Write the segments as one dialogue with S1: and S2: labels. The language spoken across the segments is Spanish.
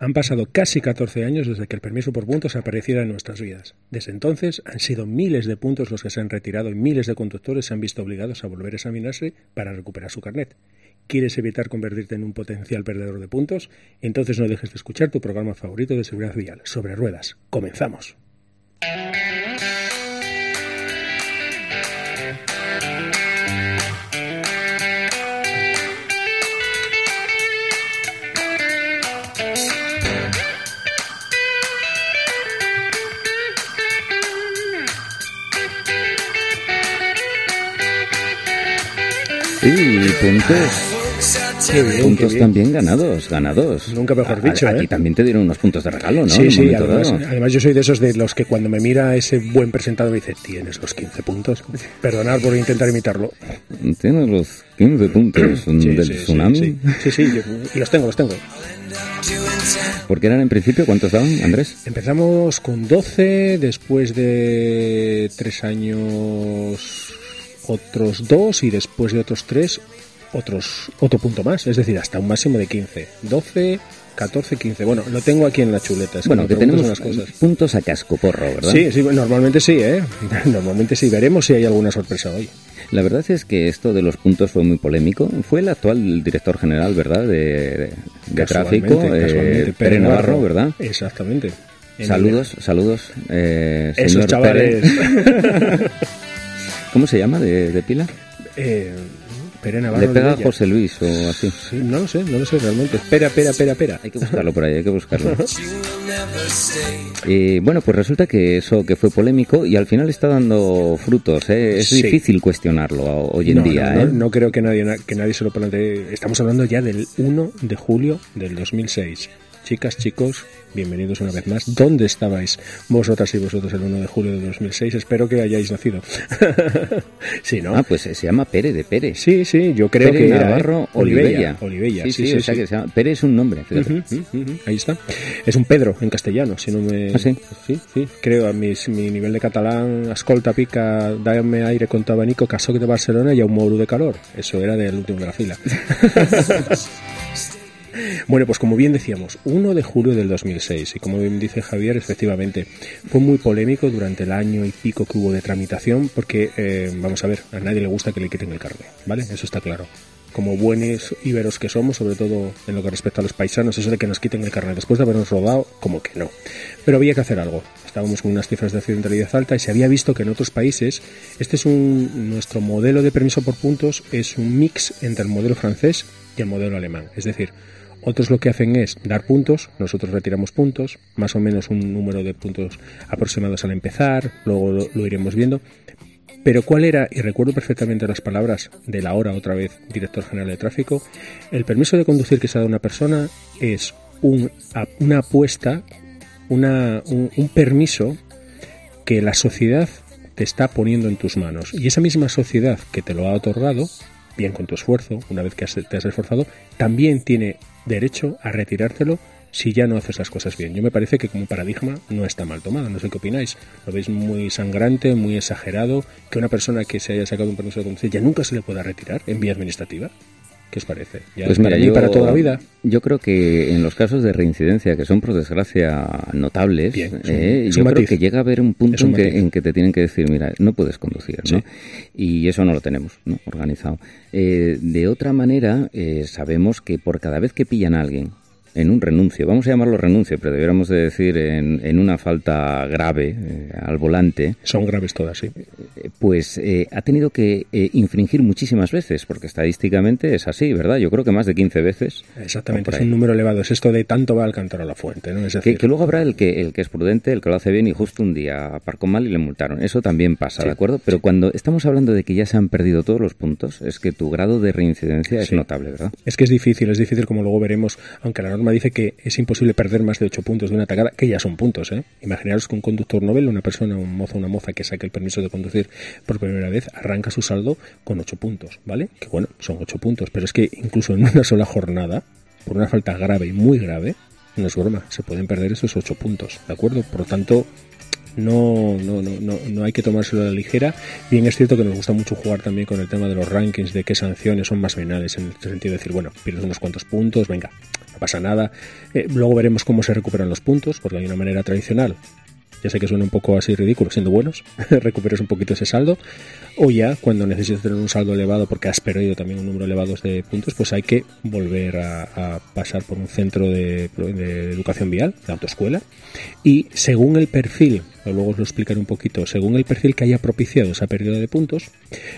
S1: Han pasado casi 14 años desde que el permiso por puntos apareciera en nuestras vidas. Desde entonces han sido miles de puntos los que se han retirado y miles de conductores se han visto obligados a volver a examinarse para recuperar su carnet. ¿Quieres evitar convertirte en un potencial perdedor de puntos? Entonces no dejes de escuchar tu programa favorito de seguridad vial, sobre ruedas. Comenzamos.
S2: Y puntos.
S1: Qué bien,
S2: puntos
S1: qué bien.
S2: también ganados, ganados.
S1: Nunca mejor dicho,
S2: a-
S1: ¿eh?
S2: también te dieron unos puntos de regalo, ¿no?
S1: Sí, sí, además, además yo soy de esos de los que cuando me mira ese buen presentador me dice, tienes los 15 puntos. Perdonad por intentar imitarlo.
S2: Tienes los 15 puntos
S1: Sí,
S2: del
S1: sí, sí,
S2: tsunami.
S1: Sí, sí, sí, yo- y los tengo, los tengo.
S2: Porque eran en principio, ¿cuántos daban, Andrés?
S1: Empezamos con 12, después de tres años otros dos y después de otros tres otros otro punto más, es decir, hasta un máximo de 15. 12, 14, 15. Bueno, lo tengo aquí en la chuleta. es
S2: Bueno, que tenemos
S1: unas cosas.
S2: puntos a casco porro, ¿verdad?
S1: Sí, sí, normalmente sí, ¿eh? Normalmente sí. Veremos si hay alguna sorpresa hoy.
S2: La verdad es que esto de los puntos fue muy polémico. Fue el actual director general, ¿verdad? De, de- tráfico, eh, Navarro, ¿verdad?
S1: Exactamente. En
S2: Saludos, saludos, eh,
S1: Esos
S2: señor
S1: chavales.
S2: ¿Cómo se llama de, de pila?
S1: Eh, Navarro
S2: Le pega a. José Luis o así.
S1: Sí, no lo sé, no lo sé realmente. Espera, espera, espera, espera.
S2: Hay que buscarlo por ahí, hay que buscarlo. Eh, bueno, pues resulta que eso que fue polémico y al final está dando frutos. ¿eh? Es
S1: Sí.
S2: difícil cuestionarlo hoy en
S1: no,
S2: día.
S1: no,
S2: ¿eh?
S1: no, no creo que nadie, que nadie se lo plantee. Estamos hablando ya del 1 de julio del 2006. Chicas, chicos, bienvenidos una vez más. ¿Dónde estabais vosotras y vosotros el 1 de julio del 2006? Espero que hayáis nacido. sí, ¿no?
S2: Ah, pues se llama Pere de Pere.
S1: sí, sí, yo creo que era,
S2: Navarro
S1: ¿eh?
S2: Olivella.
S1: Olivella,
S2: Sí,
S1: sí,
S2: sí,
S1: sí,
S2: o sea
S1: sí.
S2: que se llama- Pere es un nombre.
S1: Ahí está. Es un Pedro en castellano, si no me.
S2: ¿Ah, sí?
S1: sí, sí. Creo a mis, mi nivel de catalán, escolta, pica, dame aire con tu abanico, casoc de Barcelona y a un moro de calor. Eso era del último de la fila. Bueno, pues como bien decíamos, 1 de julio del 2006, y como bien dice Javier, efectivamente, fue muy polémico durante el año y pico que hubo de tramitación, porque, eh, vamos a ver, a nadie le gusta que le quiten el carnet, ¿vale? Eso está claro. Como buenos íberos que somos, sobre todo en lo que respecta a los paisanos, eso de que nos quiten el carnet después de habernos rodado, como que no. Pero había que hacer algo. Estábamos con unas cifras de accidentalidad alta y se había visto que en otros países, este es un, nuestro modelo de permiso por puntos, es un mix entre el modelo francés y el modelo alemán. Es decir, otros lo que hacen es dar puntos, nosotros retiramos puntos, más o menos un número de puntos aproximados al empezar, luego lo, iremos viendo. Pero cuál era, y recuerdo perfectamente las palabras de la hora otra vez, director general de tráfico, el permiso de conducir que se da a una persona es un, una apuesta, una, un, un permiso que la sociedad te está poniendo en tus manos. Y esa misma sociedad que te lo ha otorgado, bien con tu esfuerzo, una vez que te has esforzado, también tiene derecho a retirártelo si ya no haces las cosas bien. Yo me parece que como paradigma no está mal tomado, no sé qué opináis. Lo veis muy sangrante, muy exagerado, que una persona que se haya sacado un permiso de conducir ya nunca se le pueda retirar en vía administrativa. ¿Qué os parece? ¿Ya
S2: Pues mira, yo,
S1: para toda la vida?
S2: yo creo que en los casos de reincidencia, que son por desgracia notables,
S1: Bien, es un-
S2: eh,
S1: es
S2: yo creo
S1: matiz.
S2: que llega a haber un punto
S1: un
S2: en que, en que te tienen que decir, mira, no puedes conducir, ¿no?
S1: Sí.
S2: Y eso no lo tenemos ¿no? organizado. Eh, de otra manera, eh, sabemos que por cada vez que pillan a alguien en un renuncio, vamos a llamarlo renuncio, pero deberíamos de decir en, en una falta grave eh, al volante,
S1: Son graves todas, sí.
S2: eh, pues eh, ha tenido que eh, infringir muchísimas veces, porque estadísticamente es así, ¿verdad? Yo creo que más de 15 veces.
S1: Exactamente, es un número elevado. Es esto de tanto va al cantar a la fuente, ¿no? Es
S2: Que,
S1: decir,
S2: que luego habrá el que, el que es prudente, el que lo hace bien y justo un día aparcó mal y le multaron. Eso también pasa,
S1: Sí,
S2: ¿de acuerdo? Pero cuando estamos hablando de que ya se han perdido todos los puntos, es que tu grado de reincidencia es
S1: Sí.
S2: notable, ¿verdad?
S1: Es que es difícil, es difícil como luego veremos, aunque la norma dice que es imposible perder más de 8 puntos de una atacada, que ya son puntos, ¿eh? Imaginaros que un conductor novel, una persona, un mozo, una moza que saque el permiso de conducir por primera vez, arranca su saldo con 8 puntos, ¿vale? Que bueno, son 8 puntos, pero es que incluso en una sola jornada, por una falta grave y muy grave, no es broma, se pueden perder esos 8 puntos, ¿de acuerdo? Por lo tanto, no, no, no, no, no hay que tomárselo a la ligera. Bien es cierto que nos gusta mucho jugar también con el tema de los rankings, de qué sanciones son más penales, en el sentido de decir, bueno, pierdes unos cuantos puntos, venga, pasa nada. Eh, luego veremos cómo se recuperan los puntos, porque hay una manera tradicional. Ya sé que suena un poco así ridículo, siendo buenos, recuperes un poquito ese saldo, o ya cuando necesites tener un saldo elevado porque has perdido también un número elevado de puntos, pues hay que volver a, pasar por un centro de, de, educación vial, de autoescuela, y según el perfil luego os lo explicaré un poquito, según el perfil que haya propiciado esa pérdida de puntos,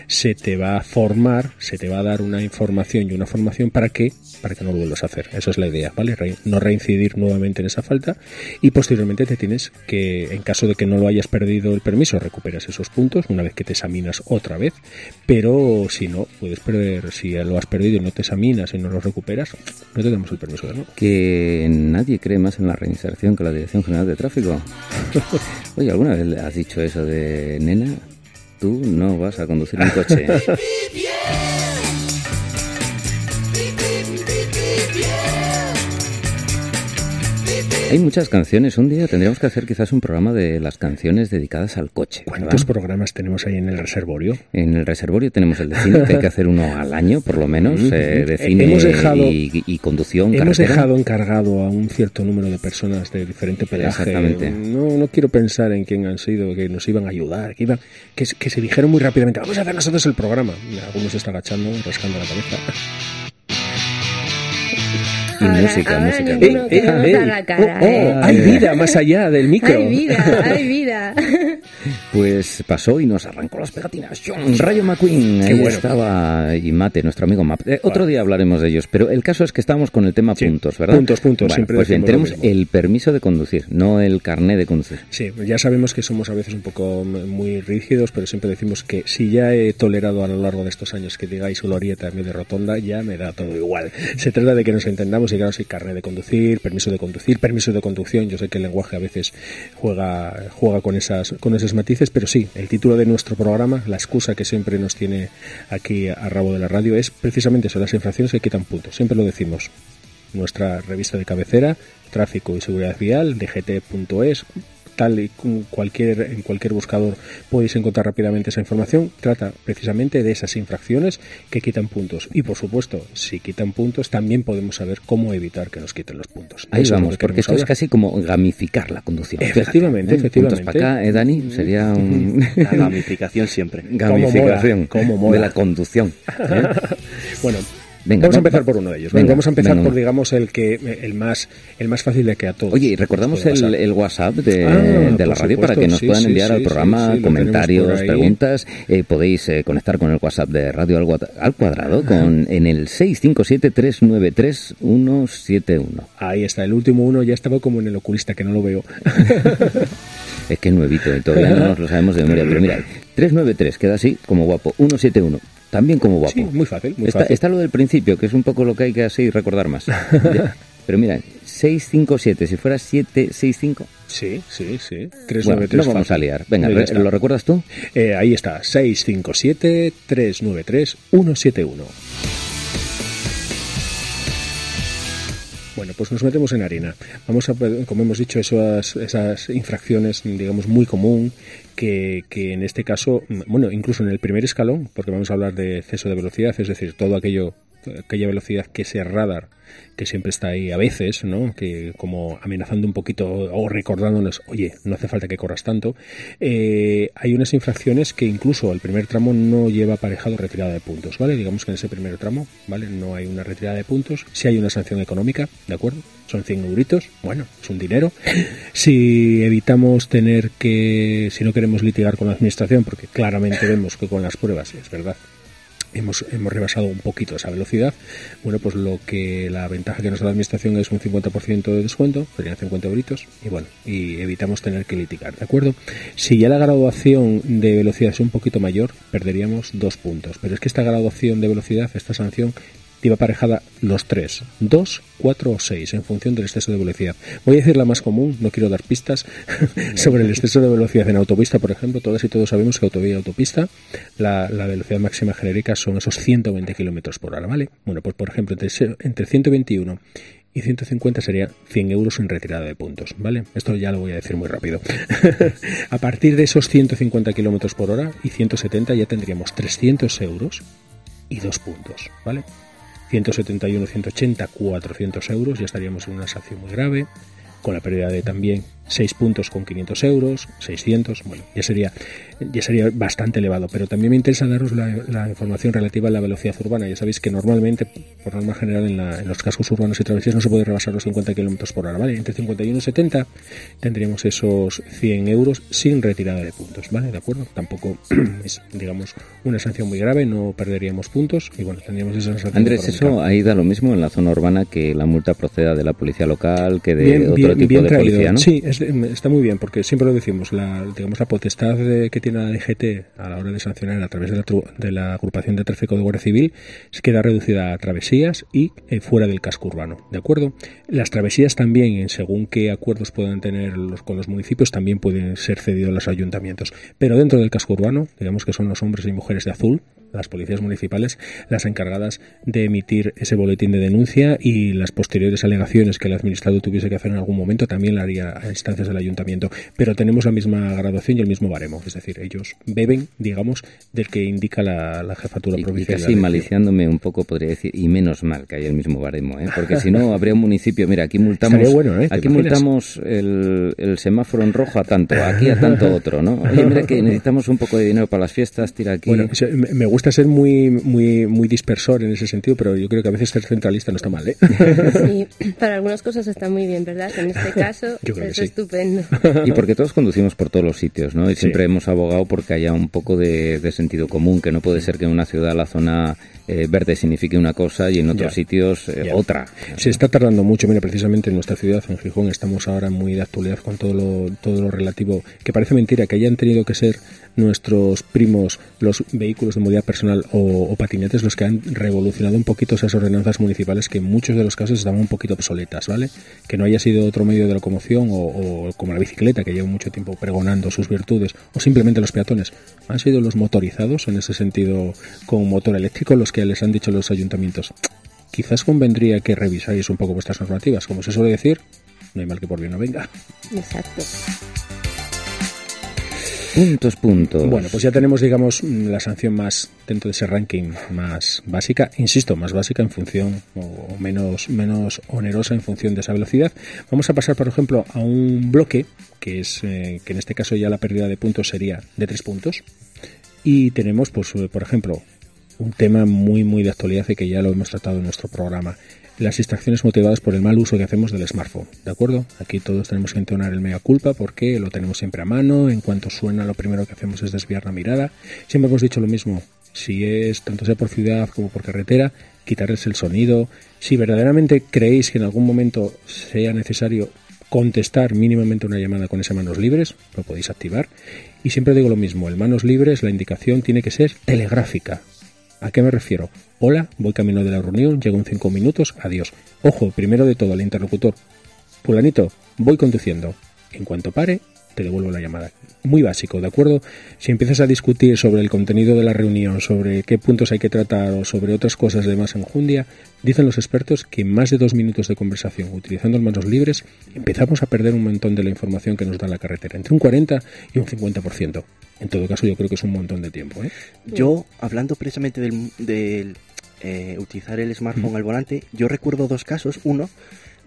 S1: se te va a formar, se te va a dar una información y una formación para que, para que no lo vuelvas a hacer. Esa es la idea, ¿vale? no reincidir nuevamente en esa falta y posteriormente te tienes que, en caso de que no lo hayas perdido el permiso, recuperas esos puntos una vez que te examinas otra vez, pero si no, puedes perder, si lo has perdido y no te examinas y no lo recuperas, no te damos el permiso de nuevo.
S2: Que nadie cree más en la reinserción que la Dirección General de Tráfico. Oye, ¿alguna vez has dicho eso de nena? Tú no vas a conducir un coche. Hay muchas canciones. Un día tendríamos que hacer quizás un programa de las canciones dedicadas al coche.
S1: ¿Cuántos programas tenemos ahí en el reservorio?
S2: En el reservorio tenemos el de cine, que hay que hacer uno al año, por lo menos, eh, de cine y, conducción.
S1: Hemos dejado encargado a un cierto número de personas de diferente pelaje. Exactamente. No, no quiero pensar en quién han sido, que nos iban a ayudar, que, iban, que, que se dijeron muy rápidamente, vamos a hacer nosotros el programa. Algunos se están agachando, rascando la cabeza.
S2: Y música, música.
S1: hay vida más allá del micro.
S3: Hay vida, hay vida.
S2: Pues pasó y nos arrancó las pegatinas. John Rayo McQueen, ahí estaba, y Mate, nuestro amigo Mate. Eh, otro día hablaremos de ellos, pero el caso es que estamos con el tema puntos, ¿verdad?
S1: Puntos, puntos, siempre
S2: Pues bien, tenemos el permiso de conducir, no el carné de conducir.
S1: Sí, ya sabemos que somos a veces un poco muy rígidos, pero siempre decimos que si ya he tolerado a lo largo de estos años que digáis glorieta en vez de rotonda, ya me da todo igual. Se trata de que nos entendamos claro, si carnet de conducir, permiso de conducir, permiso de conducción. Yo sé que el lenguaje a veces juega, juega con esas, con esos matices, pero sí, el título de nuestro programa, la excusa que siempre nos tiene aquí a rabo de la radio es precisamente sobre las infracciones que quitan puntos. Siempre lo decimos. Nuestra revista de cabecera, Tráfico y Seguridad Vial, dgt.es, tal y cualquier, en cualquier buscador podéis encontrar rápidamente esa información, trata precisamente de esas infracciones que quitan puntos. Y por supuesto, si quitan puntos, también podemos saber cómo evitar que nos quiten los puntos.
S2: Ahí vamos, porque esto es casi como gamificar la conducción.
S1: Efectivamente, efectivamente.
S2: Puntos para acá, ¿eh, Dani? Sería un...
S4: La gamificación siempre.
S2: Gamificación de la conducción. ¿eh?
S1: bueno, vamos a empezar por uno de ellos. vamos a empezar por, digamos, el que el más el más fácil de que a todos.
S2: Oye, y recordamos el, WhatsApp de, ah, la radio para que nos puedan enviar al programa comentarios, preguntas. Eh, podéis eh, conectar con el WhatsApp de Radio al, Cuadrado con en el 657-393-171.
S1: Ahí está, el último uno ya estaba como en el oculista, que no lo veo.
S2: es que es nuevito y todavía no nos lo sabemos de memoria. Pero mira, 393 queda así, como guapo. 171 también como guapo.
S1: Sí, muy fácil, muy
S2: está,
S1: fácil.
S2: Está lo del principio, que es un poco lo que hay que así recordar más. Pero mira, 657, si fuera 765.
S1: Sí, sí, sí.
S2: 393 bueno, no vamos a liar. Venga, ¿lo recuerdas tú?
S1: Eh, ahí está, 657-393-171. Bueno, pues nos metemos en harina. Vamos a, como hemos dicho, esas, esas infracciones, digamos, muy común, que, que, en este caso, bueno, incluso en el primer escalón, porque vamos a hablar de exceso de velocidad, es decir, todo aquello, aquella velocidad que ese radar que siempre está ahí a veces, ¿no? Que como amenazando un poquito o recordándonos, oye, no hace falta que corras tanto. Eh, hay unas infracciones que incluso el primer tramo no lleva aparejado retirada de puntos, ¿vale? Digamos que en ese primer tramo, ¿vale? No hay una retirada de puntos. Si hay una sanción económica, ¿de acuerdo? Son 100 euritos, bueno, es un dinero. Si evitamos tener que, si no queremos litigar con la administración, porque claramente vemos que con las pruebas, es verdad, hemos, hemos rebasado un poquito esa velocidad, bueno, pues lo que la ventaja que nos da la administración es un 50% de descuento, serían 50 euritos, y bueno, y evitamos tener que litigar, ¿de acuerdo? Si ya la graduación de velocidad es un poquito mayor, perderíamos dos puntos, pero es que esta graduación de velocidad, esta sanción, lleva aparejada los tres, dos, cuatro o seis, en función del exceso de velocidad. Voy a decir la más común, no quiero dar pistas sobre el exceso de velocidad en autopista, por ejemplo. Todas y todos sabemos que autovía y autopista, la, velocidad máxima genérica son esos 120 kilómetros por hora, ¿vale? Bueno, pues por ejemplo, entre, entre 121 y 150 sería 100 euros en retirada de puntos, ¿vale? Esto ya lo voy a decir muy rápido. a partir de esos 150 kilómetros por hora y 170 ya tendríamos 300 euros y dos puntos, ¿vale? 171, 180, 400 euros, ya estaríamos en una sanción muy grave, con la pérdida de también 6 puntos con 500 euros, 600, bueno, ya sería, ya sería bastante elevado. Pero también me interesa daros la, información relativa a la velocidad urbana. Ya sabéis que normalmente, por norma general, en, los cascos urbanos y travesías no se puede rebasar los 50 kilómetros por hora, ¿vale? Entre 51 y 70 tendríamos esos 100 euros sin retirada de puntos, ¿vale? ¿De acuerdo? Tampoco es, digamos, una sanción muy grave, no perderíamos puntos y bueno, tendríamos esa sanción.
S2: Andrés, eso ahí da lo mismo en la zona urbana que la multa proceda de la policía local, que de otro tipo de policía, ¿no?
S1: Sí, es está muy bien, porque siempre lo decimos, la, digamos, la potestad que tiene la DGT a la hora de sancionar a través de la, de la agrupación de tráfico de Guardia Civil se queda reducida a travesías y eh, fuera del casco urbano, ¿de acuerdo? Las travesías también, según qué acuerdos puedan tener los, con los municipios, también pueden ser cedidos a los ayuntamientos, pero dentro del casco urbano, digamos que son los hombres y mujeres de azul, las policías municipales, las encargadas de emitir ese boletín de denuncia y las posteriores alegaciones que el administrado tuviese que hacer en algún momento también la haría a instancias del ayuntamiento. Pero tenemos la misma graduación y el mismo baremo, es decir, ellos beben, digamos, del que indica la, jefatura provincial.
S2: Y casi maliciándome un poco podría decir, y menos mal que hay el mismo baremo, ¿eh? porque si no habría un municipio, mira, aquí multamos, ¿eh? aquí multamos el, semáforo en rojo a tanto, aquí a tanto otro, ¿no? Oye, mira que necesitamos un poco de dinero para las fiestas, tira aquí.
S1: Bueno, me gusta gusta ser muy, muy, muy dispersor en ese sentido, pero yo creo que a veces ser centralista no está mal, ¿eh?
S3: Sí, para algunas cosas está muy bien, ¿verdad? En este caso es estupendo.
S2: Y porque todos conducimos por todos los sitios, ¿no? Y siempre hemos abogado porque haya un poco de, sentido común, que no puede ser que en una ciudad la zona eh, verde signifique una cosa y en otros sitios eh, otra.
S1: Se está tardando mucho, mira, precisamente en nuestra ciudad, en Gijón, estamos ahora muy de actualidad con todo lo, todo lo relativo, que parece mentira que hayan tenido que ser nuestros primos los vehículos de movilidad personal o, patinetes los que han revolucionado un poquito esas ordenanzas municipales que en muchos de los casos estaban un poquito obsoletas, ¿vale? Que no haya sido otro medio de locomoción o, como la bicicleta que lleva mucho tiempo pregonando sus virtudes o simplemente los peatones. Han sido los motorizados en ese sentido con motor eléctrico los que les han dicho los ayuntamientos. Quizás convendría que revisáis un poco vuestras normativas, como se suele decir, no hay mal que por bien no venga.
S3: Exacto.
S2: Puntos, puntos.
S1: Bueno, pues ya tenemos, digamos, la sanción más dentro de ese ranking más básica, insisto, más básica en función o menos, menos onerosa en función de esa velocidad. Vamos a pasar, por ejemplo, a un bloque que es eh, que en este caso ya la pérdida de puntos sería de tres puntos y tenemos, pues, eh, por ejemplo, un tema muy, muy de actualidad y que ya lo hemos tratado en nuestro programa las distracciones motivadas por el mal uso que hacemos del smartphone, ¿de acuerdo? Aquí todos tenemos que entonar el mega culpa porque lo tenemos siempre a mano, en cuanto suena lo primero que hacemos es desviar la mirada. Siempre hemos dicho lo mismo, si es tanto sea por ciudad como por carretera, quitarles el sonido. Si verdaderamente creéis que en algún momento sea necesario contestar mínimamente una llamada con ese manos libres, lo podéis activar. Y siempre digo lo mismo, el manos libres, la indicación tiene que ser telegráfica. ¿A qué me refiero? Hola, voy camino de la reunión, llego en cinco minutos, adiós. Ojo, primero de todo, el interlocutor. Fulanito, voy conduciendo. En cuanto pare, te devuelvo la llamada. Muy básico, ¿de acuerdo? Si empiezas a discutir sobre el contenido de la reunión, sobre qué puntos hay que tratar o sobre otras cosas de más enjundia, dicen los expertos que en más de dos minutos de conversación utilizando manos libres empezamos a perder un montón de la información que nos da la carretera, entre un 40 y un 50%. En todo caso, yo creo que es un montón de tiempo. ¿eh?
S4: Yo, hablando precisamente del, eh, utilizar el smartphone al volante, yo recuerdo dos casos. Uno,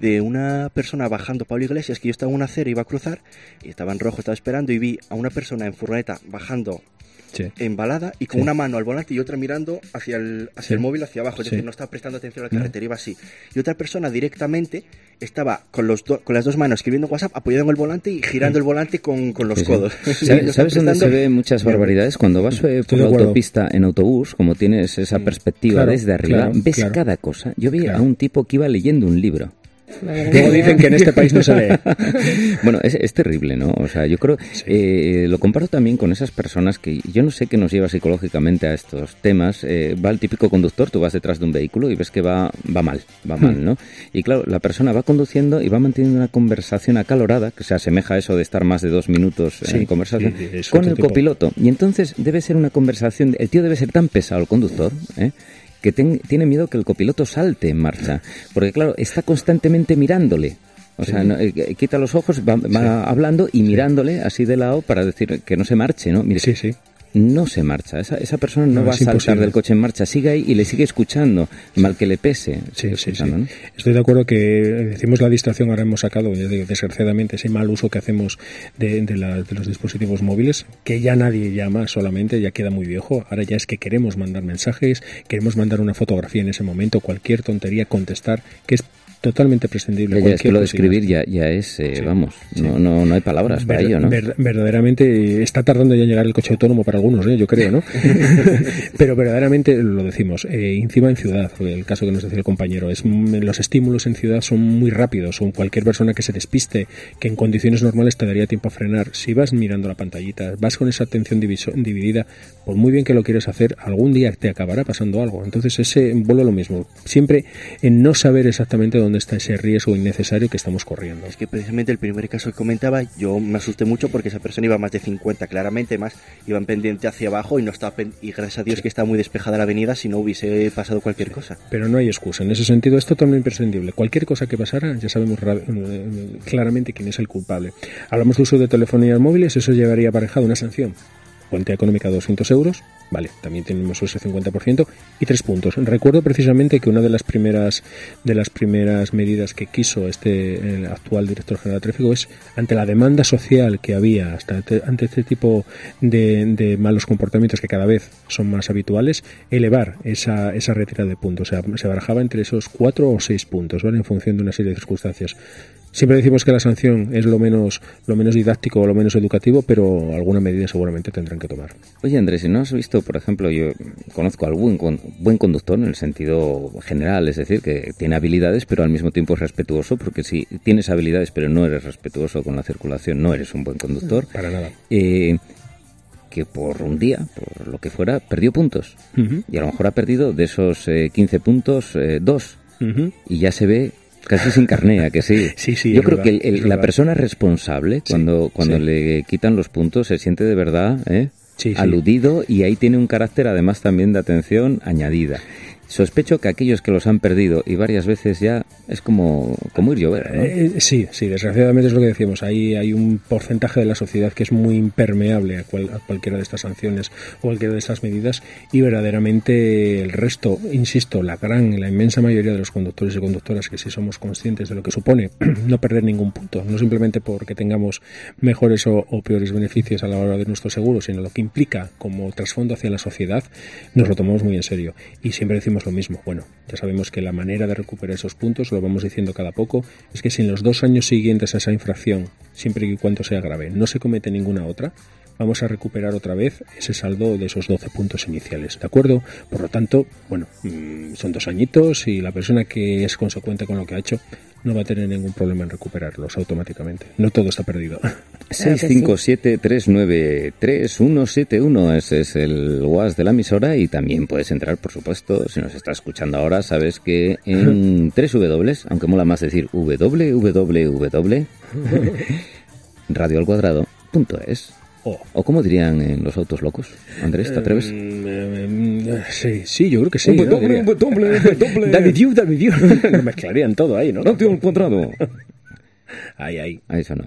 S4: de una persona bajando Pablo Iglesias, que yo estaba en una acera, iba a cruzar, y estaba en rojo, estaba esperando, y vi a una persona en furgoneta bajando embalada y con una mano al volante y otra mirando hacia el, hacia el móvil hacia abajo, es decir, no estaba prestando atención a la carretera, iba así. Y otra persona directamente estaba con, los con las dos manos escribiendo WhatsApp, apoyado en el volante y girando el volante con, con los codos.
S2: ¿Sabes, dónde se ven muchas barbaridades? Cuando vas eh, por la autopista en autobús, como tienes esa perspectiva desde arriba, ves cada cosa. Yo vi a un tipo que iba leyendo un libro.
S1: Luego dicen que en este país no se lee.
S2: bueno, es, terrible, ¿no? O sea, yo creo, eh, lo comparo también con esas personas que yo no sé qué nos lleva psicológicamente a estos temas. Eh, va el típico conductor, tú vas detrás de un vehículo y ves que va, va mal, va mal, hmm. ¿no? Y claro, la persona va conduciendo y va manteniendo una conversación acalorada, que se asemeja a eso de estar más de dos minutos en conversación, con el copiloto. Y entonces debe ser una conversación, el tío debe ser tan pesado, el conductor, ¿eh? Que tiene miedo que el copiloto salte en marcha, porque claro, está constantemente mirándole. O sea, eh, quita los ojos, va, hablando y mirándole así de lado para decir que no se marche, ¿no?
S1: Mire, sí, sí.
S2: No se marcha. Esa, esa persona no, va a saltar del coche en marcha, sigue ahí y le sigue escuchando, mal que le pese.
S1: Sí, sí, sí. Estoy de acuerdo que decimos la distracción, ahora hemos sacado, desgraciadamente, ese mal uso que hacemos de, de, de, los dispositivos móviles, que ya nadie llama solamente, ya queda muy viejo. Ahora ya es que queremos mandar mensajes, queremos mandar una fotografía en ese momento, cualquier tontería, contestar, que es totalmente prescindible.
S2: Ya, es que lo de escribir ya, ya es, eh, vamos, No, no, no hay palabras para ello, ¿no?
S1: verdaderamente está tardando ya en llegar el coche autónomo para algunos, ¿eh? yo creo, ¿no? Pero verdaderamente lo decimos, eh, encima en ciudad, el caso que nos decía el compañero, es los estímulos en ciudad son muy rápidos, son cualquier persona que se despiste, que en condiciones normales te daría tiempo a frenar, si vas mirando la pantallita, vas con esa atención dividida, por muy bien que lo quieras hacer, algún día te acabará pasando algo. Entonces ese vuelo lo mismo, siempre en no saber exactamente dónde está ese riesgo innecesario que estamos corriendo.
S4: Es que precisamente el primer caso que comentaba, yo me asusté mucho porque esa persona iba más de 50 claramente, más iban pendiente hacia abajo y no estaba y gracias a Dios que está muy despejada la avenida si no hubiese pasado cualquier cosa.
S1: Pero no hay excusa, en ese sentido es totalmente imprescindible. Cualquier cosa que pasara, ya sabemos eh, claramente quién es el culpable. Hablamos de uso de telefonías móviles, eso llevaría aparejado una sanción cuantía económica 200 euros, vale, también tenemos ese 50% y tres puntos. Recuerdo precisamente que una de las primeras de las primeras medidas que quiso este actual director general de tráfico es ante la demanda social que había hasta ante este tipo de, malos comportamientos que cada vez son más habituales, elevar esa, esa retirada de puntos. O sea, se barajaba entre esos cuatro o seis puntos, ¿vale? En función de una serie de circunstancias. Siempre decimos que la sanción es lo menos, lo menos didáctico o lo menos educativo, pero alguna medida seguramente tendrán que tomar.
S2: Oye, Andrés, si no has visto, por ejemplo, yo conozco al buen, buen conductor en el sentido general, es decir, que tiene habilidades, pero al mismo tiempo es respetuoso, porque si tienes habilidades pero no eres respetuoso con la circulación, no eres un buen conductor.
S1: Para nada.
S2: Eh, que por un día, por lo que fuera, perdió puntos. Y a lo mejor ha perdido de esos 15 eh, puntos, eh, dos. Y ya se ve Casi sin carnea, que sí.
S1: sí, sí
S2: Yo creo que la persona responsable, cuando, cuando le quitan los puntos, se siente de verdad ¿eh? aludido y ahí tiene un carácter además también de atención añadida. Sospecho que aquellos que los han perdido y varias veces ya es como, como ir llover.
S1: Eh, sí, sí, desgraciadamente es lo que decimos. Ahí hay un porcentaje de la sociedad que es muy impermeable a, cualquiera de estas sanciones o cualquiera de estas medidas y verdaderamente el resto, insisto, la gran, la inmensa mayoría de los conductores y conductoras que sí somos conscientes de lo que supone no perder ningún punto, no simplemente porque tengamos mejores o, o peores beneficios a la hora de nuestro seguro, sino lo que implica como trasfondo hacia la sociedad, nos lo tomamos muy en serio. Y siempre decimos lo mismo. Bueno, ya sabemos que la manera de recuperar esos puntos, lo vamos diciendo cada poco, es que si en los dos años siguientes a esa infracción, siempre y cuando sea grave, no se comete ninguna otra, vamos a recuperar otra vez ese saldo de esos 12 puntos iniciales, ¿de acuerdo? Por lo tanto, bueno, mm, son dos añitos y la persona que es consecuente con lo que ha hecho no va a tener ningún problema en recuperarlos automáticamente. No todo está perdido.
S2: 657-393-171, ese es el WhatsApp de la emisora y también puedes entrar, por supuesto, si nos estás escuchando ahora, sabes que en 3 W, aunque mola más decir www, radio al cuadrado, punto es. O como dirían en los autos locos. Andrés, ¿te atreves?
S1: Mm, eh, sí, sí, yo creo que sí.
S2: doble, doble, doble.
S1: David You, David You. Lo mezclarían todo ahí, ¿no?
S2: No te he encontrado.
S1: ahí, ahí.
S2: Ahí eso no.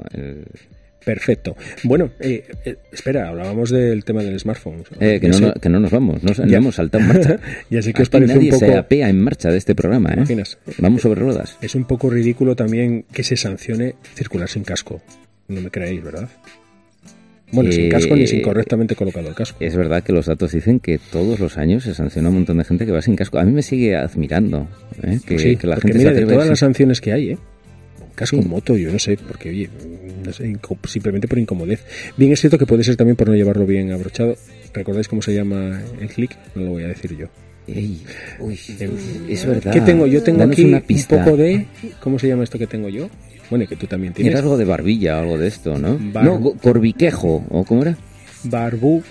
S1: Perfecto. Bueno, eh, eh, espera, hablábamos del tema del smartphone.
S2: Eh, que, no, que no nos vamos, nos, ya hemos saltado en marcha.
S1: ya sé que os parece
S2: nadie
S1: un poco...
S2: se apea en marcha de este programa, ¿eh?
S1: Imaginas?
S2: Vamos sobre ruedas.
S1: Es un poco ridículo también que se sancione circular sin casco. No me creéis, ¿verdad? Bueno, sin casco ni sin eh, correctamente colocado el casco.
S2: Es verdad que los datos dicen que todos los años se sanciona un montón de gente que va sin casco. A mí me sigue admirando ¿eh? que,
S1: sí,
S2: que la
S1: gente mira, de todas las sanciones que hay, ¿eh? casco en moto, yo no sé, porque oye, simplemente por incomodez. Bien es cierto que puede ser también por no llevarlo bien abrochado. ¿Recordáis cómo se llama el click? No lo voy a decir yo.
S2: Ey, uy, es verdad.
S1: ¿Qué tengo? Yo tengo aquí un poco de... ¿Cómo se llama esto que tengo yo? Bueno, y que tú también tienes.
S2: Era algo de barbilla o algo de esto, ¿no? no, corbiquejo, ¿o cómo era?
S1: Barbu...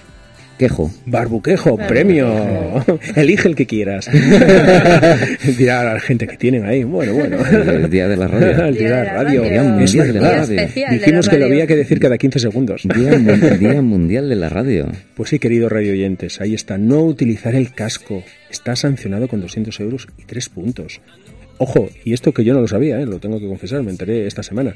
S2: Quejo.
S1: Barbuquejo, premio. Elige el que quieras. Dirá a la gente que tienen ahí. Bueno, bueno.
S2: El día de la radio.
S1: El día de la radio. Día mundial de la radio. Dijimos que lo había que decir cada 15 segundos.
S2: Día, día mundial de la radio.
S1: Pues sí, queridos radio oyentes, ahí está. No utilizar el casco. Está sancionado con 200 euros y 3 puntos Ojo, y esto que yo no lo sabía, ¿eh? lo tengo que confesar, me enteré esta semana.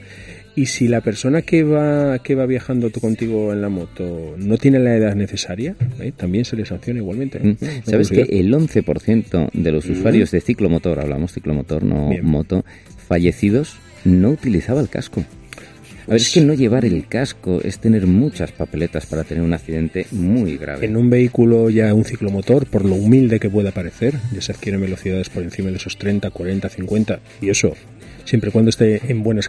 S1: Y si la persona que va que va viajando tú contigo en la moto no tiene la edad necesaria, ¿eh? también se le sanciona igualmente. Mm.
S2: ¿Sabes que el 11% de los usuarios de ciclomotor, hablamos ciclomotor, no moto, fallecidos, no utilizaba el casco? A ver, es que no llevar el casco es tener muchas papeletas para tener un accidente muy grave.
S1: En un vehículo ya un ciclomotor, por lo humilde que pueda parecer, ya se adquieren velocidades por encima de esos 30, 40, 50, y eso siempre y cuando esté en buenas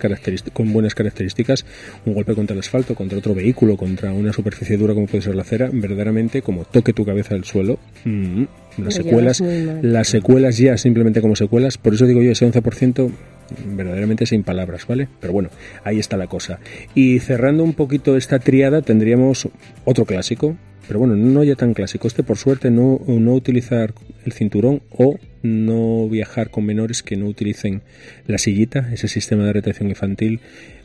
S1: con buenas características, un golpe contra el asfalto, contra otro vehículo, contra una superficie dura como puede ser la acera, verdaderamente como toque tu cabeza al suelo, mm, las secuelas, las secuelas ya simplemente como secuelas, por eso digo yo ese 11% verdaderamente sin palabras, ¿vale? Pero bueno, ahí está la cosa. Y cerrando un poquito esta triada tendríamos otro clásico, pero bueno, no ya tan clásico. Este, por suerte, no, no utilizar el cinturón o no viajar con menores que no utilicen la sillita, ese sistema de retención infantil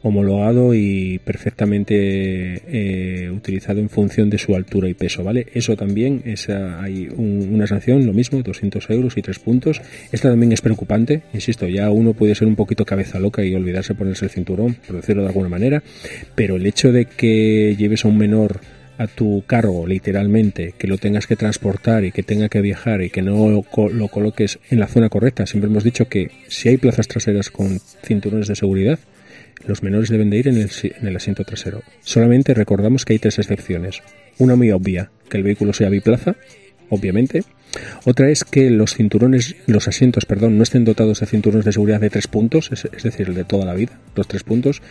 S1: homologado y perfectamente eh, utilizado en función de su altura y peso, ¿vale? Eso también es, hay una sanción, lo mismo, 200 euros y 3 puntos. Esta también es preocupante, insisto, ya uno puede ser un poquito cabeza loca y olvidarse ponerse el cinturón, por decirlo de alguna manera, pero el hecho de que lleves a un menor a tu cargo, literalmente, que lo tengas que transportar y que tenga que viajar y que no lo coloques en la zona correcta. Siempre hemos dicho que si hay plazas traseras con cinturones de seguridad, los menores deben de ir en el, en el asiento trasero. Solamente recordamos que hay tres excepciones. Una muy obvia, que el vehículo sea biplaza, obviamente. Otra es que los cinturones, los asientos, perdón, no estén dotados de cinturones de seguridad de tres puntos, es, decir, de toda la vida, los tres puntos,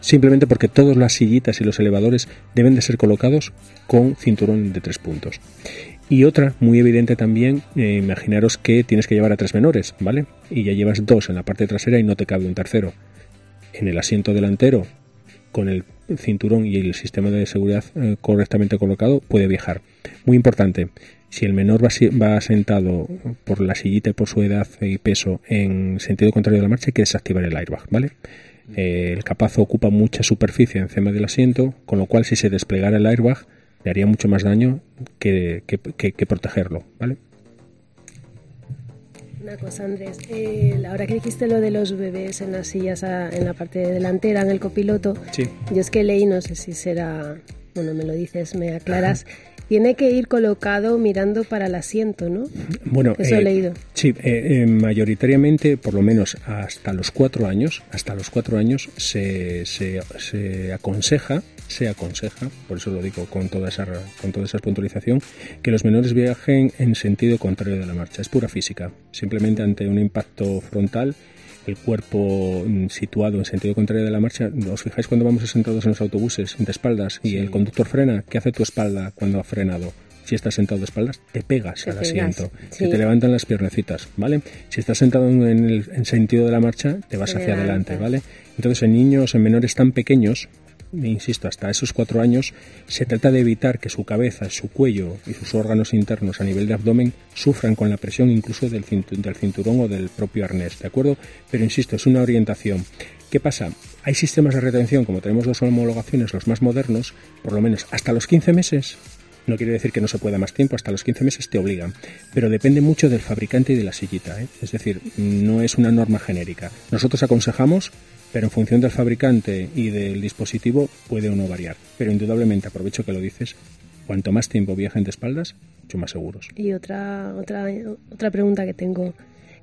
S1: simplemente porque todas las sillitas y los elevadores deben de ser colocados con cinturón de tres puntos. Y otra muy evidente también, eh, imaginaros que tienes que llevar a tres menores, ¿vale? Y ya llevas dos en la parte trasera y no te cabe un tercero. En el asiento delantero, con el cinturón y el sistema de seguridad eh, correctamente colocado, puede viajar. Muy importante, si el menor va, sentado por la sillita y por su edad y peso en sentido contrario de la marcha, hay que desactivar el airbag, ¿vale? Eh, el capazo ocupa mucha superficie encima del asiento, con lo cual si se desplegara el airbag le haría mucho más daño que, protegerlo, ¿vale?
S3: Una cosa, Andrés. Eh, ahora que dijiste lo de los bebés en las sillas en la parte delantera, en el copiloto,
S1: sí.
S3: yo es que leí, no sé si será, bueno, me lo dices, me aclaras, tiene que ir colocado mirando para el asiento, ¿no?
S1: Bueno,
S3: eso he eh, leído.
S1: Sí, eh, eh, mayoritariamente, por lo menos hasta los cuatro años, hasta los cuatro años se, se, se aconseja, se aconseja, por eso lo digo con toda esa con toda esa puntualización, que los menores viajen en sentido contrario de la marcha. Es pura física. Simplemente ante un impacto frontal el cuerpo mm, situado en sentido contrario de la marcha. ¿Os fijáis cuando vamos sentados en los autobuses de espaldas y el conductor frena? ¿Qué hace tu espalda cuando ha frenado? Si estás sentado de espaldas, te pegas al asiento, te levantan las piernecitas, ¿vale? Si estás sentado en el sentido de la marcha, te vas hacia adelante, ¿vale? Entonces, en niños, en menores tan pequeños, insisto, hasta esos cuatro años, se trata de evitar que su cabeza, su cuello y sus órganos internos a nivel de abdomen sufran con la presión incluso del, cinturón o del propio arnés, ¿de acuerdo? Pero insisto, es una orientación. ¿Qué pasa? Hay sistemas de retención, como tenemos dos homologaciones, los más modernos, por lo menos hasta los 15 meses, no quiere decir que no se pueda más tiempo, hasta los 15 meses te obligan, pero depende mucho del fabricante y de la sillita, ¿eh? es decir, no es una norma genérica. Nosotros aconsejamos pero en función del fabricante y del dispositivo puede o no variar. Pero indudablemente, aprovecho que lo dices, cuanto más tiempo viajen de espaldas, mucho más seguros.
S3: Y otra, otra, otra pregunta que tengo.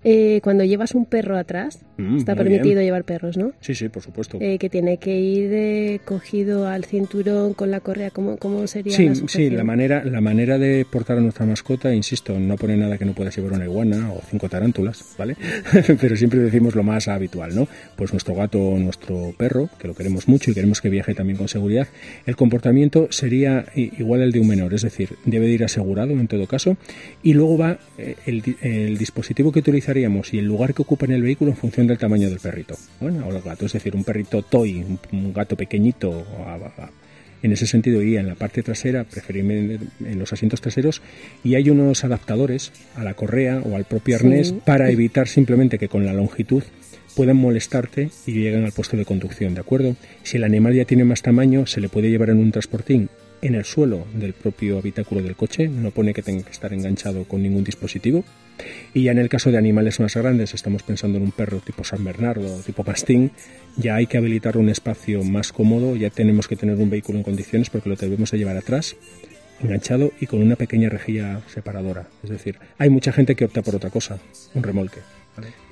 S3: Eh, cuando llevas un perro atrás, mm, está permitido llevar perros, ¿no?
S1: Sí, sí, por supuesto.
S3: Eh, que tiene que ir eh, cogido al cinturón con la correa, ¿cómo, cómo sería
S1: sí, Sí, la manera, la manera de portar a nuestra mascota, insisto, no pone nada que no puedas llevar una iguana o cinco tarántulas, ¿vale? Pero siempre decimos lo más habitual, ¿no? Pues nuestro gato o nuestro perro, que lo queremos mucho y queremos que viaje también con seguridad, el comportamiento sería igual al de un menor, es decir, debe de ir asegurado en todo caso, y luego va el, el dispositivo que utiliza y el lugar que ocupa en el vehículo en función del tamaño del perrito. Bueno, o el gato, es decir, un perrito toy, un, gato pequeñito, en ese sentido iría en la parte trasera, preferiblemente en los asientos traseros, y hay unos adaptadores a la correa o al propio arnés para evitar simplemente que con la longitud puedan molestarte y lleguen al puesto de conducción, ¿de acuerdo? Si el animal ya tiene más tamaño, se le puede llevar en un transportín en el suelo del propio habitáculo del coche, no pone que tenga que estar enganchado con ningún dispositivo, Y ya en el caso de animales más grandes, estamos pensando en un perro tipo San Bernardo, tipo Mastín, ya hay que habilitar un espacio más cómodo, ya tenemos que tener un vehículo en condiciones porque lo debemos de llevar atrás enganchado y con una pequeña rejilla separadora. Es decir, hay mucha gente que opta por otra cosa, un remolque.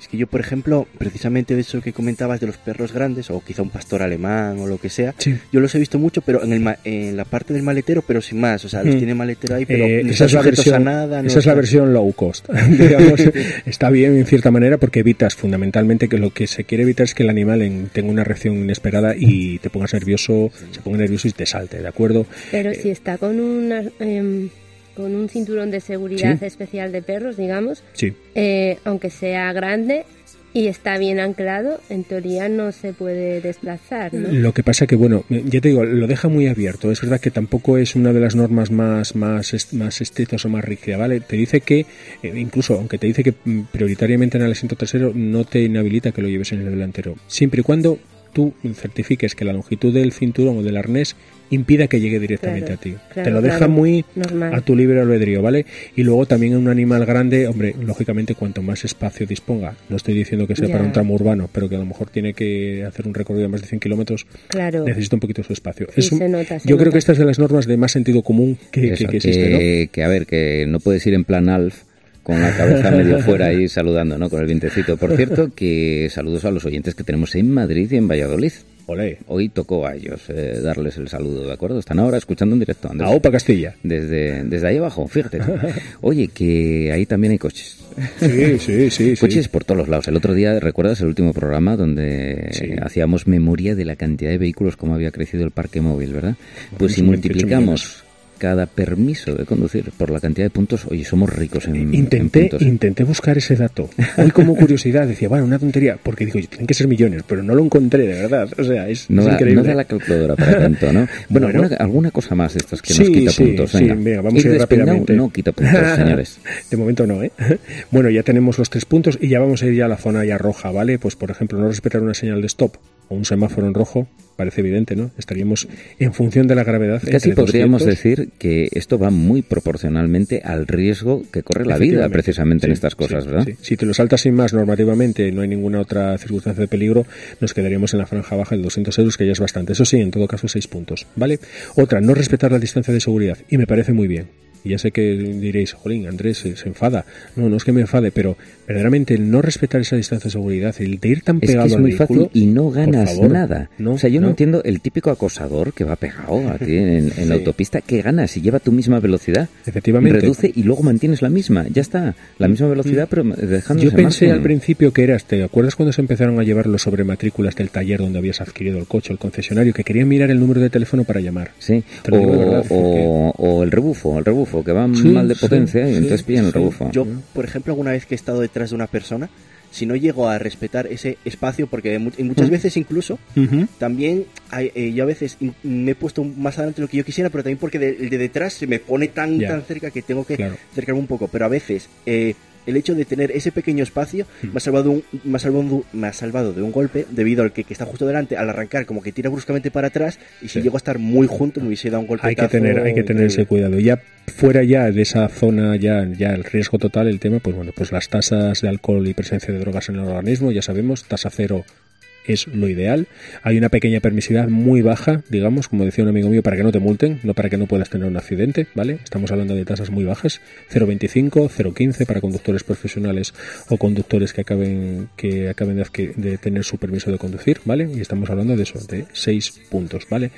S4: Es que yo, por ejemplo, precisamente de eso que comentabas de los perros grandes, o quizá un pastor alemán o lo que sea, yo los he visto mucho, pero en, el en la parte del maletero, pero sin más. O sea, los mm. tiene maletero ahí, pero
S1: eh, esa es la versión, nada. esa es la versión low cost. Digamos, está bien en cierta manera porque evitas fundamentalmente que lo que se quiere evitar es que el animal tenga una reacción inesperada y te pongas nervioso, se ponga nervioso y te salte, ¿de acuerdo?
S3: Pero si está con una... Em, con un cinturón de seguridad especial de perros, digamos,
S1: sí.
S3: Eh, aunque sea grande y está bien anclado, en teoría no se puede desplazar. ¿no?
S1: Lo que pasa que, bueno, ya te digo, lo deja muy abierto. Es verdad que tampoco es una de las normas más, más, más estrictas o más rígidas, ¿vale? Te dice que, eh, incluso aunque te dice que mm, prioritariamente en el asiento trasero, no te inhabilita que lo lleves en el delantero. Siempre y cuando tú certifiques que la longitud del cinturón o del arnés impida que llegue directamente a ti. Te lo deja muy a tu libre albedrío, ¿vale? Y luego también en un animal grande, hombre, lógicamente cuanto más espacio disponga, no estoy diciendo que sea para un tramo urbano, pero que a lo mejor tiene que hacer un recorrido de más de 100 kilómetros, necesita un poquito su espacio. yo creo que esta es de las normas de más sentido común que, existe,
S2: Que a ver, que no puedes ir en plan ALF con la cabeza medio fuera ahí saludando, ¿no? Con el vientecito. Por cierto, que saludos a los oyentes que tenemos en Madrid y en Valladolid.
S1: Olé.
S2: Hoy tocó a ellos eh, darles el saludo, ¿de acuerdo? Están ahora escuchando en directo.
S1: a Opa Castilla.
S2: Desde, desde ahí abajo, fíjate. Oye, que ahí también hay coches.
S1: Sí, sí, sí.
S2: coches por todos los lados. El otro día, ¿recuerdas el último programa donde hacíamos memoria de la cantidad de vehículos, cómo había crecido el parque móvil, ¿verdad? Pues si multiplicamos cada permiso de conducir por la cantidad de puntos, oye, somos ricos en,
S1: intenté,
S2: puntos. ¿eh?
S1: Intenté buscar ese dato. Hoy como curiosidad decía, bueno, una tontería, porque digo, tienen que ser millones, pero no lo encontré, de verdad. O sea, es,
S2: no
S1: increíble.
S2: No da la calculadora para tanto, ¿no? Bueno, alguna, cosa más de estas que nos quita puntos.
S1: Venga. Sí, venga, vamos a ir rápidamente.
S2: No quita puntos, señores.
S1: de momento no, ¿eh? Bueno, ya tenemos los tres puntos y ya vamos a ir ya a la zona ya roja, ¿vale? Pues, por ejemplo, no respetar una señal de stop o un semáforo en rojo, parece evidente, ¿no? Estaríamos en función de la gravedad.
S2: Casi podríamos decir que esto va muy proporcionalmente al riesgo que corre la vida, precisamente en estas cosas, ¿verdad?
S1: Si te lo saltas sin más normativamente, no hay ninguna otra circunstancia de peligro, nos quedaríamos en la franja baja de 200 euros, que ya es bastante. Eso sí, en todo caso, 6 puntos, ¿vale? Otra, no respetar la distancia de seguridad, y me parece muy bien. Y ya sé que diréis, jolín, Andrés se, enfada. No, no es que me enfade, pero verdaderamente el no respetar esa distancia de seguridad, el de ir tan pegado
S2: es que es
S1: muy
S2: fácil y no ganas nada. o sea, yo no. entiendo el típico acosador que va pegado a ti en, la autopista, que gana si lleva tu misma velocidad.
S1: Efectivamente.
S2: Reduce y luego mantienes la misma. Ya está, la misma velocidad, pero dejando
S1: Yo pensé al principio que eras, ¿te acuerdas cuando se empezaron a llevar los sobre matrículas del taller donde habías adquirido el coche, el concesionario, que querían mirar el número de teléfono para llamar?
S2: Sí, o, el rebufo, el rebufo, que va mal de potencia y entonces pillan el rebufo.
S4: Yo, por ejemplo, alguna vez que he estado detrás de una persona, si no llego a respetar ese espacio, porque muchas veces incluso también eh, yo a veces me he puesto más adelante de lo que yo quisiera, pero también porque el de, detrás se me pone tan, tan cerca que tengo que acercarme un poco. Pero a veces eh, el hecho de tener ese pequeño espacio me, ha salvado un, me, ha salvado me ha salvado de un golpe debido al que, que, está justo delante, al arrancar como que tira bruscamente para atrás y si llego a estar muy junto me hubiese dado un golpe.
S1: Hay que tener, hay que tener ese cuidado. Ya fuera ya de esa zona, ya, ya el riesgo total, el tema, pues bueno, pues las tasas de alcohol y presencia de drogas en el organismo, ya sabemos, tasa cero es lo ideal. Hay una pequeña permisividad muy baja, digamos, como decía un amigo mío, para que no te multen, no para que no puedas tener un accidente, ¿vale? Estamos hablando de tasas muy bajas, 0,25, 0,15 para conductores profesionales o conductores que acaben que acaben de, de tener su permiso de conducir, ¿vale? Y estamos hablando de eso, de 6 puntos, ¿vale?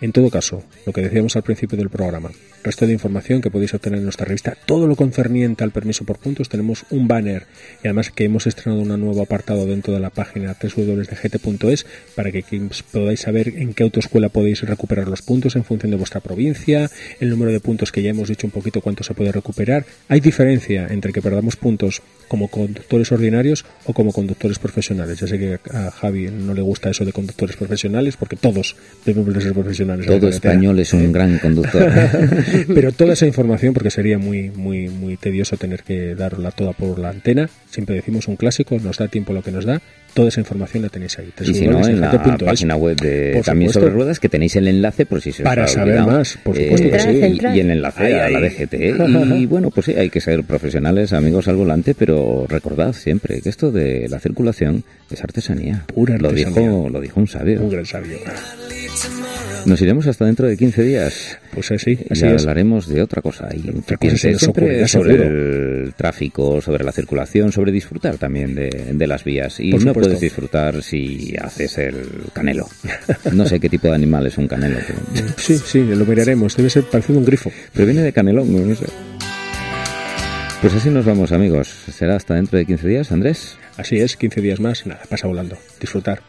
S1: En todo caso, lo que decíamos al principio del programa, resto de información que podéis obtener en nuestra revista, todo lo concerniente al permiso por puntos, tenemos un banner y además que hemos estrenado un nuevo apartado dentro de la página www.gt.es para que podáis saber en qué autoescuela podéis recuperar los puntos en función de vuestra provincia, el número de puntos que ya hemos dicho un poquito cuánto se puede recuperar. Hay diferencia entre que perdamos puntos como conductores ordinarios o como conductores profesionales. Ya sé que a Javi no le gusta eso de conductores profesionales porque todos debemos ser profesionales
S2: Todo español es un gran conductor.
S1: Pero toda esa información, porque sería muy, muy, muy tedioso tener que darla toda por la antena, siempre decimos un clásico, nos da tiempo lo que nos da, toda esa información la tenéis ahí.
S2: Y si no, en la página web de También sobre Ruedas, que tenéis el enlace por si se os
S1: Para saber más, por supuesto que sí.
S2: Y, el enlace a la DGT. Y bueno, pues sí, hay que ser profesionales, amigos al volante, pero recordad siempre que esto de la circulación es artesanía.
S1: Pura
S2: Lo dijo, lo dijo un sabio.
S1: Un gran sabio.
S2: Nos iremos hasta dentro de 15 días.
S1: Pues así,
S2: así y hablaremos de otra cosa. Y otra cosa siempre sobre el tráfico, sobre la circulación, sobre disfrutar también de, las vías. Y no puedes disfrutar si haces el canelo. No sé qué tipo de animal es un canelo.
S1: Sí, sí, lo miraremos. Debe ser parecido a un grifo.
S2: Pero viene de canelón, no sé. Pues así nos vamos, amigos. Será hasta dentro de 15 días, Andrés.
S1: Así es, 15 días más. Nada, pasa volando. Disfrutar.